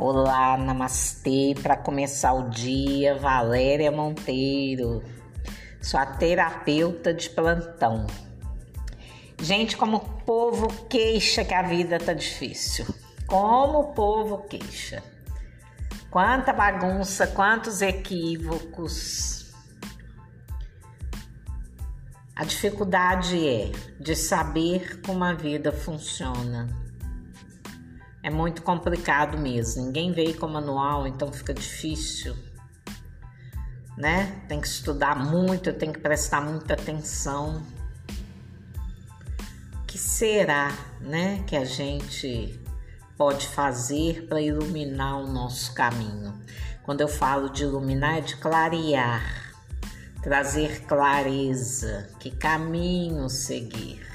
Olá, namastê. Para começar o dia, Valéria Monteiro, sua terapeuta de plantão. Gente, como o povo queixa que a vida tá difícil. Como o povo queixa. Quanta bagunça, quantos equívocos. A dificuldade é de saber como a vida funciona é muito complicado mesmo. Ninguém veio com manual, então fica difícil, né? Tem que estudar muito, tem que prestar muita atenção. Que será, né, que a gente pode fazer para iluminar o nosso caminho? Quando eu falo de iluminar, é de clarear, trazer clareza, que caminho seguir.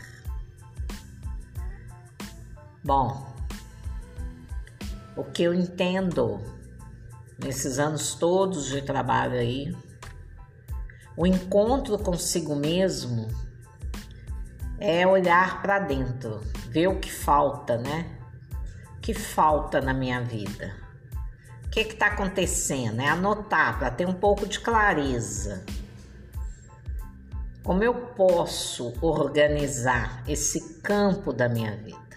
Bom, o que eu entendo nesses anos todos de trabalho aí, o encontro consigo mesmo é olhar para dentro, ver o que falta, né? O que falta na minha vida? O que está acontecendo? É anotar para ter um pouco de clareza. Como eu posso organizar esse campo da minha vida?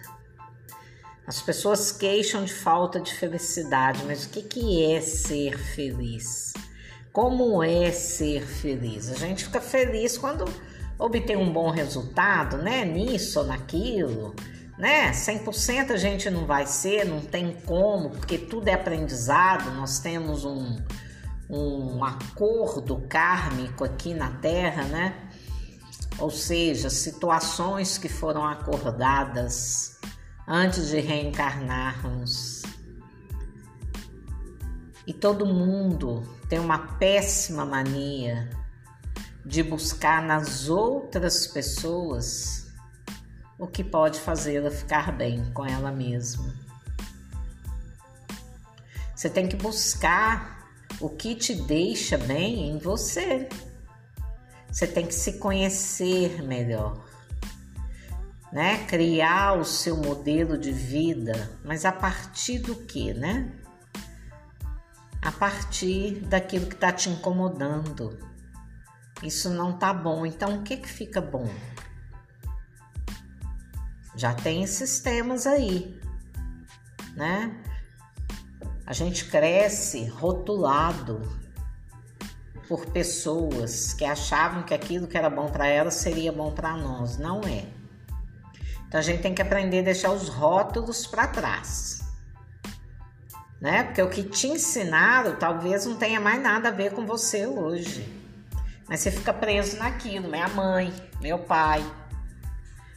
As pessoas queixam de falta de felicidade, mas o que, que é ser feliz? Como é ser feliz? A gente fica feliz quando obtém um bom resultado, né? Nisso ou naquilo, né? 100% a gente não vai ser, não tem como, porque tudo é aprendizado, nós temos um, um acordo kármico aqui na Terra, né? Ou seja, situações que foram acordadas antes de reencarnarmos. E todo mundo tem uma péssima mania de buscar nas outras pessoas o que pode fazê-la ficar bem com ela mesma. Você tem que buscar o que te deixa bem em você. Você tem que se conhecer melhor né? Criar o seu modelo de vida, mas a partir do que, né? A partir daquilo que está te incomodando. Isso não tá bom. Então o que que fica bom? Já tem sistemas aí, né? A gente cresce rotulado por pessoas que achavam que aquilo que era bom para elas seria bom para nós. Não é. Então a gente tem que aprender a deixar os rótulos para trás. Né? Porque o que te ensinaram talvez não tenha mais nada a ver com você hoje. Mas você fica preso naquilo, minha mãe, meu pai.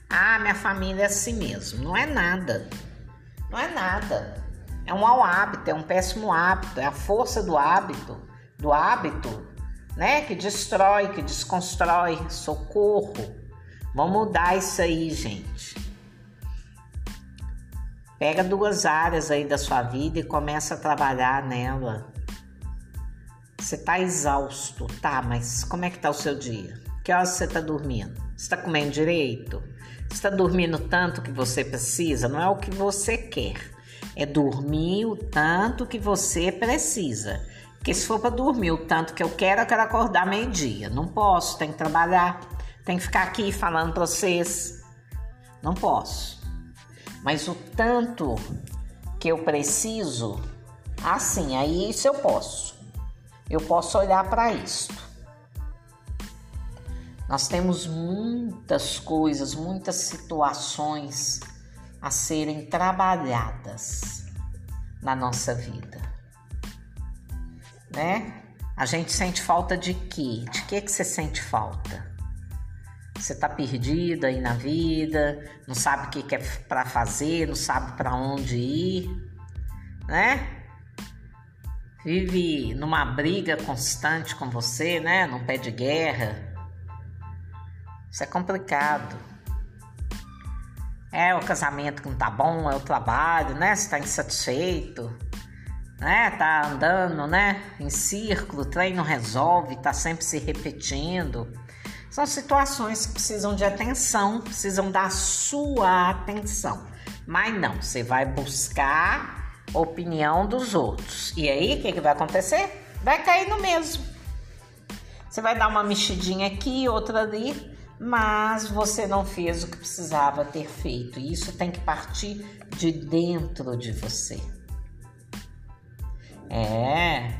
Ah, minha família é assim mesmo. Não é nada. Não é nada. É um mau hábito, é um péssimo hábito, é a força do hábito, do hábito, né? Que destrói, que desconstrói. Socorro. Vamos mudar isso aí, gente. Pega duas áreas aí da sua vida e começa a trabalhar nela. Você tá exausto, tá? Mas como é que tá o seu dia? Que horas você tá dormindo? Você tá comendo direito? Você tá dormindo tanto que você precisa? Não é o que você quer. É dormir o tanto que você precisa. Porque se for para dormir o tanto que eu quero, eu quero acordar meio-dia. Não posso, tem que trabalhar. Tem que ficar aqui falando para vocês. Não posso. Mas o tanto que eu preciso, assim, aí isso eu posso. Eu posso olhar para isto. Nós temos muitas coisas, muitas situações a serem trabalhadas na nossa vida. Né? A gente sente falta de quê? De que que você sente falta? Você tá perdida aí na vida, não sabe o que, que é para fazer, não sabe para onde ir, né? Vive numa briga constante com você, né? Num pé de guerra. Isso é complicado. É o casamento que não tá bom, é o trabalho, né? Você tá insatisfeito, né? Tá andando, né? Em círculo, o trem não resolve, tá sempre se repetindo. São situações que precisam de atenção, precisam da sua atenção. Mas não, você vai buscar opinião dos outros. E aí, o que, que vai acontecer? Vai cair no mesmo. Você vai dar uma mexidinha aqui, outra ali, mas você não fez o que precisava ter feito. E isso tem que partir de dentro de você. É,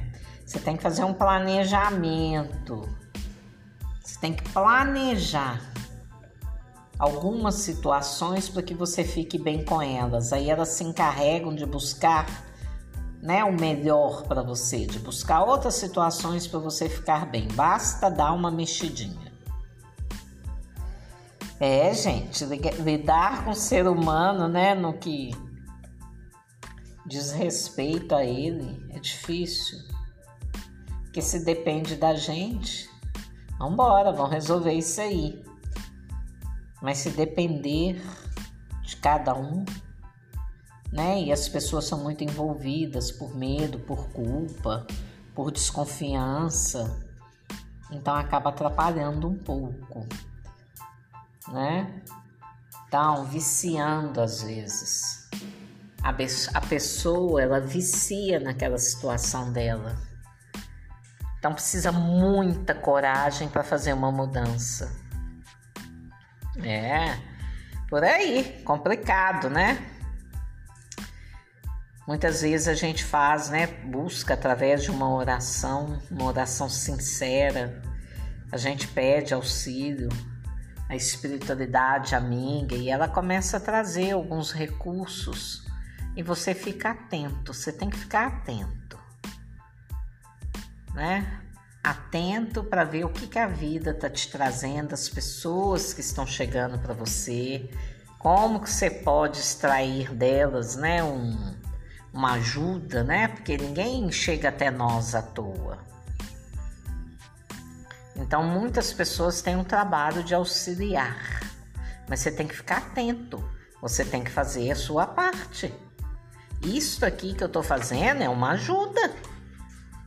você tem que fazer um planejamento. Tem que planejar algumas situações para que você fique bem com elas. Aí elas se encarregam de buscar né, o melhor para você, de buscar outras situações para você ficar bem. Basta dar uma mexidinha. É, gente, lidar com o ser humano, né, no que diz respeito a ele, é difícil. Porque se depende da gente, vambora, vamos resolver isso aí. Mas se depender de cada um, né? E as pessoas são muito envolvidas por medo, por culpa, por desconfiança. Então acaba atrapalhando um pouco, né? Então, viciando às vezes. A, a pessoa, ela vicia naquela situação dela. Então precisa muita coragem para fazer uma mudança. É, por aí, complicado, né? Muitas vezes a gente faz, né? Busca através de uma oração, uma oração sincera. A gente pede auxílio, a espiritualidade amiga e ela começa a trazer alguns recursos e você fica atento. Você tem que ficar atento, né? Atento para ver o que, que a vida está te trazendo, as pessoas que estão chegando para você, como que você pode extrair delas, né? Um, uma ajuda, né? Porque ninguém chega até nós à toa. Então, muitas pessoas têm um trabalho de auxiliar, mas você tem que ficar atento, você tem que fazer a sua parte. Isso aqui que eu tô fazendo é uma ajuda.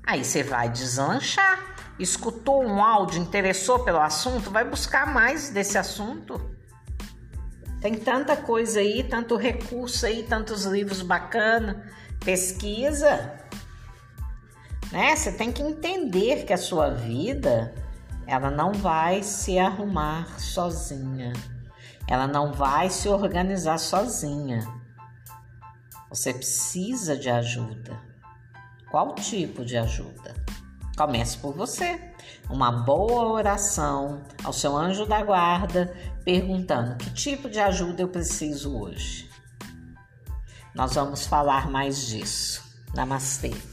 Aí você vai deslanchar. Escutou um áudio, interessou pelo assunto, vai buscar mais desse assunto. Tem tanta coisa aí, tanto recurso aí, tantos livros bacanas. Pesquisa. Né? Você tem que entender que a sua vida ela não vai se arrumar sozinha. Ela não vai se organizar sozinha. Você precisa de ajuda. Qual tipo de ajuda? Comece por você uma boa oração ao seu anjo da guarda, perguntando que tipo de ajuda eu preciso hoje. Nós vamos falar mais disso. Namastê.